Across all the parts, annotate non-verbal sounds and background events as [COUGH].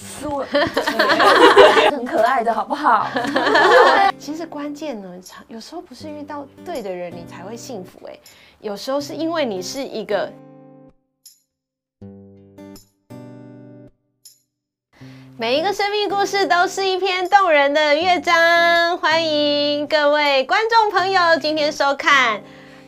说 [LAUGHS] 很可爱的好不好？[LAUGHS] 其实关键呢，有时候不是遇到对的人你才会幸福哎，有时候是因为你是一个。每一个生命故事都是一篇动人的乐章，欢迎各位观众朋友今天收看。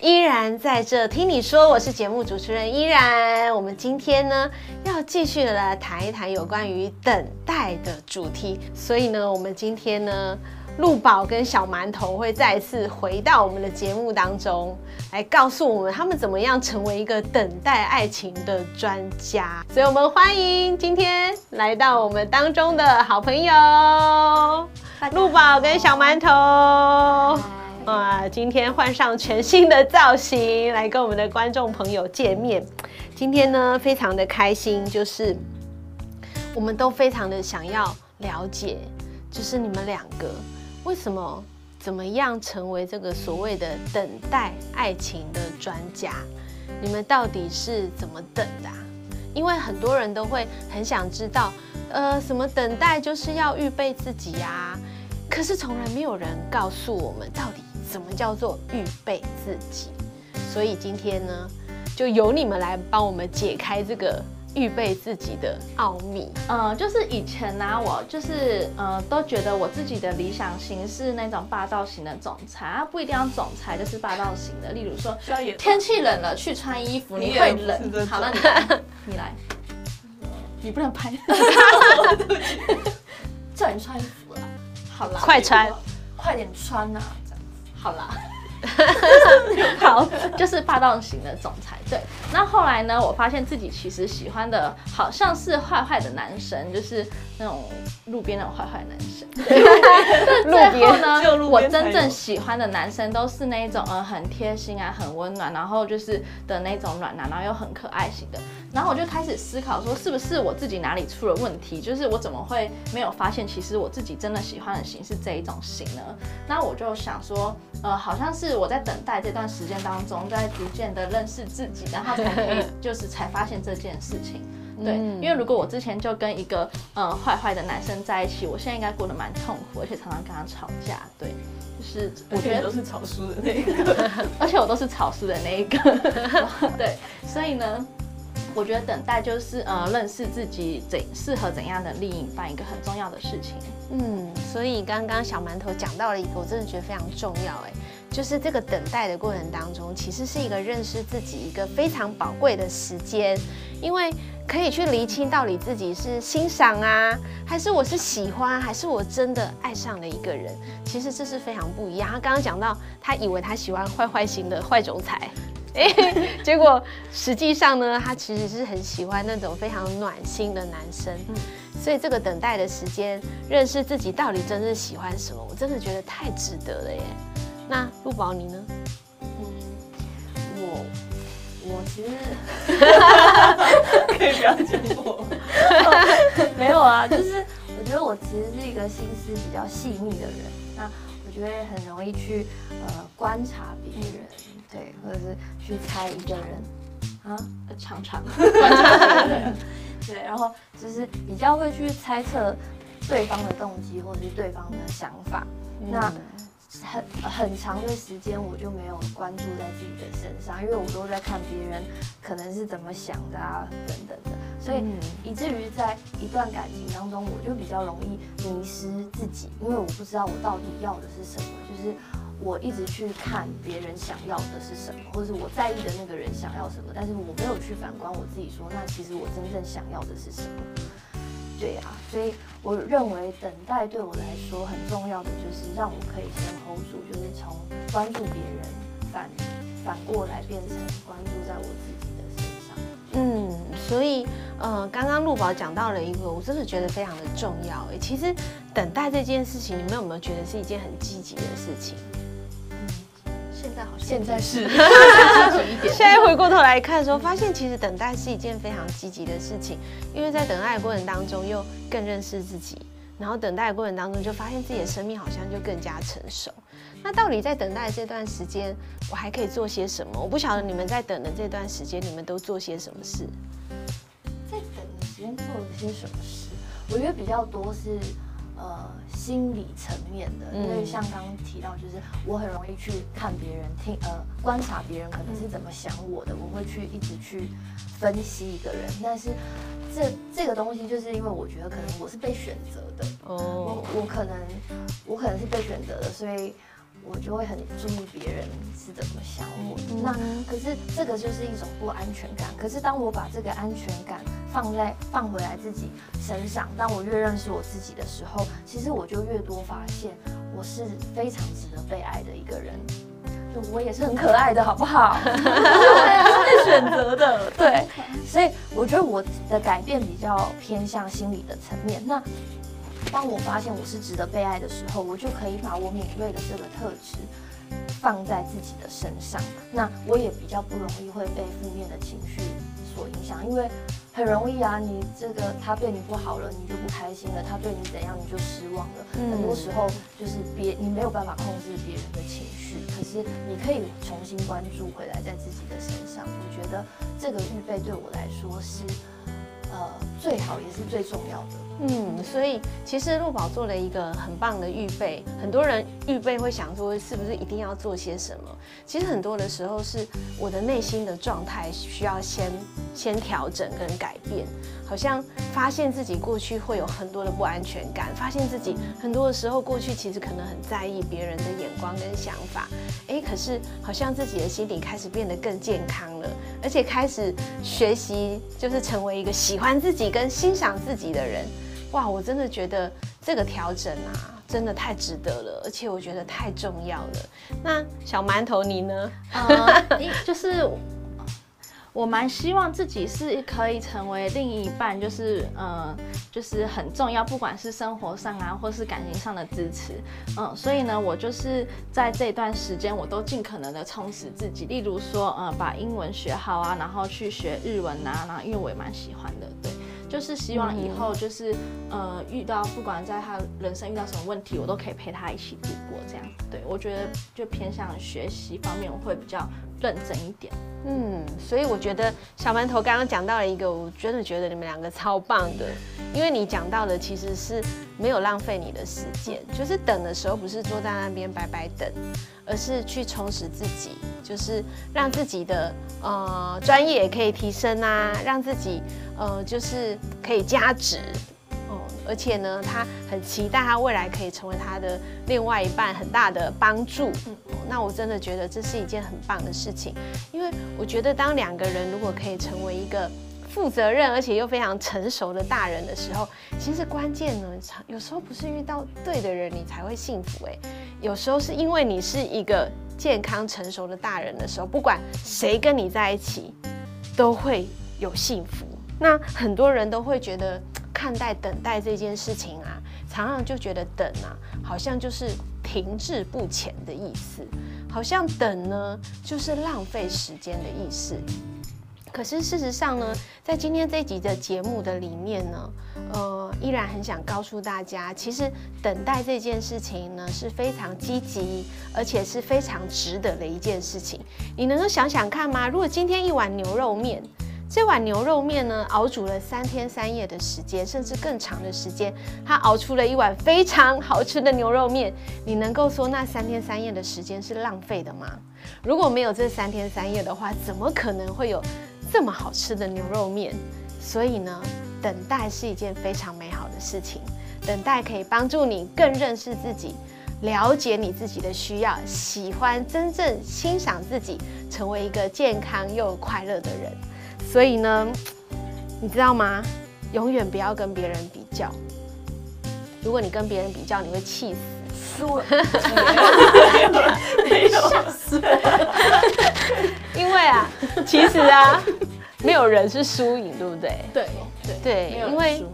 依然在这听你说，我是节目主持人依然。我们今天呢要继续来谈一谈有关于等待的主题，所以呢，我们今天呢，陆宝跟小馒头会再次回到我们的节目当中，来告诉我们他们怎么样成为一个等待爱情的专家。所以我们欢迎今天来到我们当中的好朋友，陆宝跟小馒头。啊，今天换上全新的造型来跟我们的观众朋友见面。今天呢，非常的开心，就是我们都非常的想要了解，就是你们两个为什么怎么样成为这个所谓的等待爱情的专家？你们到底是怎么等的？因为很多人都会很想知道，呃，什么等待就是要预备自己呀？可是从来没有人告诉我们到底。什么叫做预备自己？所以今天呢，就由你们来帮我们解开这个预备自己的奥秘。嗯，就是以前呢、啊，我就是呃，都觉得我自己的理想型是那种霸道型的总裁啊，不一定要总裁，就是霸道型的。例如说，天气冷了去穿衣服，你会冷。好了，你来，你来，[LAUGHS] 你不能拍 [LAUGHS] [LAUGHS] 叫你穿衣服了。好了，快穿，快点穿呐、啊。好啦，[LAUGHS] 好，就是霸道型的总裁。对，那后来呢，我发现自己其实喜欢的好像是坏坏的男生，就是那种路边那种坏坏男生。[LAUGHS] 最后呢，我真正喜欢的男生都是那种呃很贴心啊，很温暖，然后就是的那种暖男，然后又很可爱型的。然后我就开始思考说，是不是我自己哪里出了问题？就是我怎么会没有发现，其实我自己真的喜欢的型是这一种型呢？那我就想说，呃，好像是我在等待这段时间当中，在逐渐的认识自己，然后才可以就是才发现这件事情。对，因为如果我之前就跟一个呃坏坏的男生在一起，我现在应该过得蛮痛苦，而且常常跟他吵架。对，就是我觉得都是吵输的那一个，[LAUGHS] 而且我都是吵输的那一个。[LAUGHS] 对，所以呢。我觉得等待就是呃认识自己怎适合怎样的另一半一个很重要的事情。嗯，所以刚刚小馒头讲到了一个，我真的觉得非常重要哎，就是这个等待的过程当中，其实是一个认识自己一个非常宝贵的时间，因为可以去厘清到底自己是欣赏啊，还是我是喜欢，还是我真的爱上了一个人。其实这是非常不一样。他刚刚讲到，他以为他喜欢坏坏型的坏总裁。[LAUGHS] 哎，结果实际上呢，他其实是很喜欢那种非常暖心的男生。嗯，所以这个等待的时间，认识自己到底真正喜欢什么，我真的觉得太值得了耶。那陆宝你呢？嗯，我我其实 [LAUGHS] 可以不要讲我，没有啊，就是我觉得我其实是一个心思比较细腻的人，那我觉得很容易去呃观察别人。对，或者是去猜一个人啊，常常观察别人，[LAUGHS] 对，然后就是比较会去猜测对方的动机或者是对方的想法。嗯、那很很长的时间我就没有关注在自己的身上，因为我都在看别人可能是怎么想的啊，等等的，所以以至于在一段感情当中，我就比较容易迷失自己，因为我不知道我到底要的是什么，就是。我一直去看别人想要的是什么，或者是我在意的那个人想要什么，但是我没有去反观我自己说，说那其实我真正想要的是什么？对、啊，所以我认为等待对我来说很重要的就是让我可以先 hold 住，就是从关注别人反反过来变成关注在我自己的身上。嗯，所以呃，刚刚陆宝讲到了一个，我真的觉得非常的重要。哎，其实等待这件事情，你们有没有觉得是一件很积极的事情？现在好像现在是，[LAUGHS] 现在回过头来看的时候，发现其实等待是一件非常积极的事情，因为在等待的过程当中又更认识自己，然后等待的过程当中就发现自己的生命好像就更加成熟。那到底在等待这段时间，我还可以做些什么？我不晓得你们在等的这段时间，你们都做些什么事？在等的时间做了些什么事？我觉得比较多是呃心理层面的，因为像刚刚提到，就是我很容易去看别人听呃观察别人可能是怎么想我的，我会去一直去分析一个人，但是这这个东西就是因为我觉得可能我是被选择的哦，我我可能我可能是被选择的，所以。我就会很注意别人是怎么想我的，那可是这个就是一种不安全感。可是当我把这个安全感放在放回来自己身上，当我越认识我自己的时候，其实我就越多发现我是非常值得被爱的一个人。就我也是很可爱的，好不好？是被选择的。对，所以我觉得我的改变比较偏向心理的层面。那。当我发现我是值得被爱的时候，我就可以把我敏锐的这个特质放在自己的身上。那我也比较不容易会被负面的情绪所影响，因为很容易啊，你这个他对你不好了，你就不开心了；他对你怎样，你就失望了。嗯、很多时候就是别你没有办法控制别人的情绪，可是你可以重新关注回来在自己的身上。我觉得这个预备对我来说是呃最好也是最重要的。嗯，所以其实陆宝做了一个很棒的预备。很多人预备会想说，是不是一定要做些什么？其实很多的时候是我的内心的状态需要先先调整跟改变。好像发现自己过去会有很多的不安全感，发现自己很多的时候过去其实可能很在意别人的眼光跟想法。诶，可是好像自己的心理开始变得更健康了，而且开始学习，就是成为一个喜欢自己跟欣赏自己的人。哇，我真的觉得这个调整啊，真的太值得了，而且我觉得太重要了。那小馒头你呢？呃，就是我蛮希望自己是可以成为另一半，就是呃，就是很重要，不管是生活上啊，或是感情上的支持。嗯、所以呢，我就是在这段时间，我都尽可能的充实自己，例如说，呃，把英文学好啊，然后去学日文啊，然后因为我也蛮喜欢的，对。就是希望以后就是，呃，遇到不管在他人生遇到什么问题，我都可以陪他一起度过。这样，对，我觉得就偏向学习方面，我会比较认真一点。嗯，所以我觉得小馒头刚刚讲到了一个，我真的觉得你们两个超棒的，因为你讲到的其实是没有浪费你的时间，就是等的时候不是坐在那边白白等，而是去充实自己，就是让自己的呃专业也可以提升啊，让自己。呃，就是可以加值哦，而且呢，他很期待他未来可以成为他的另外一半很大的帮助。嗯，那我真的觉得这是一件很棒的事情，因为我觉得当两个人如果可以成为一个负责任而且又非常成熟的大人的时候，其实关键呢，有时候不是遇到对的人你才会幸福，哎，有时候是因为你是一个健康成熟的大人的时候，不管谁跟你在一起，都会有幸福。那很多人都会觉得看待等待这件事情啊，常常就觉得等啊，好像就是停滞不前的意思，好像等呢就是浪费时间的意思。可是事实上呢，在今天这集的节目的里面呢，呃，依然很想告诉大家，其实等待这件事情呢是非常积极，而且是非常值得的一件事情。你能够想想看吗？如果今天一碗牛肉面。这碗牛肉面呢，熬煮了三天三夜的时间，甚至更长的时间，它熬出了一碗非常好吃的牛肉面。你能够说那三天三夜的时间是浪费的吗？如果没有这三天三夜的话，怎么可能会有这么好吃的牛肉面？所以呢，等待是一件非常美好的事情。等待可以帮助你更认识自己，了解你自己的需要，喜欢真正欣赏自己，成为一个健康又快乐的人。所以呢，你知道吗？永远不要跟别人比较。如果你跟别人比较，你会气死。输了，吓 [LAUGHS] [LAUGHS] 死因为啊，[LAUGHS] 其实啊，没有人是输赢，对不对？对对对，因为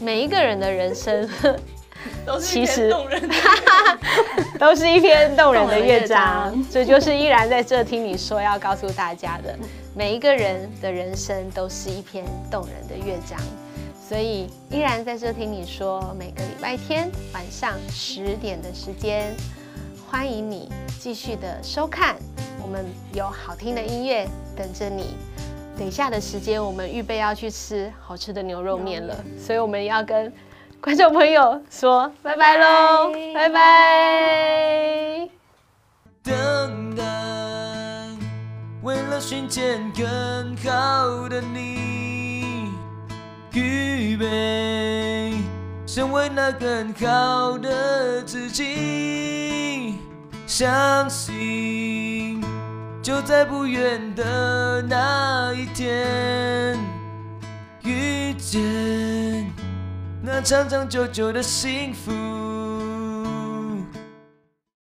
每一个人的人生。其 [LAUGHS] 实都是一篇 [LAUGHS] 动人的乐章，这就是依然在这听你说要告诉大家的，每一个人的人生都是一篇动人的乐章，所以依然在这听你说，每个礼拜天晚上十点的时间，欢迎你继续的收看，我们有好听的音乐等着你。等一下的时间，我们预备要去吃好吃的牛肉面了，所以我们要跟观众朋友说拜拜喽，拜拜。等待，为了寻见更好的你，预备，成为那更好的自己，相信就在不远的那一天，遇见。那长长久久的幸福。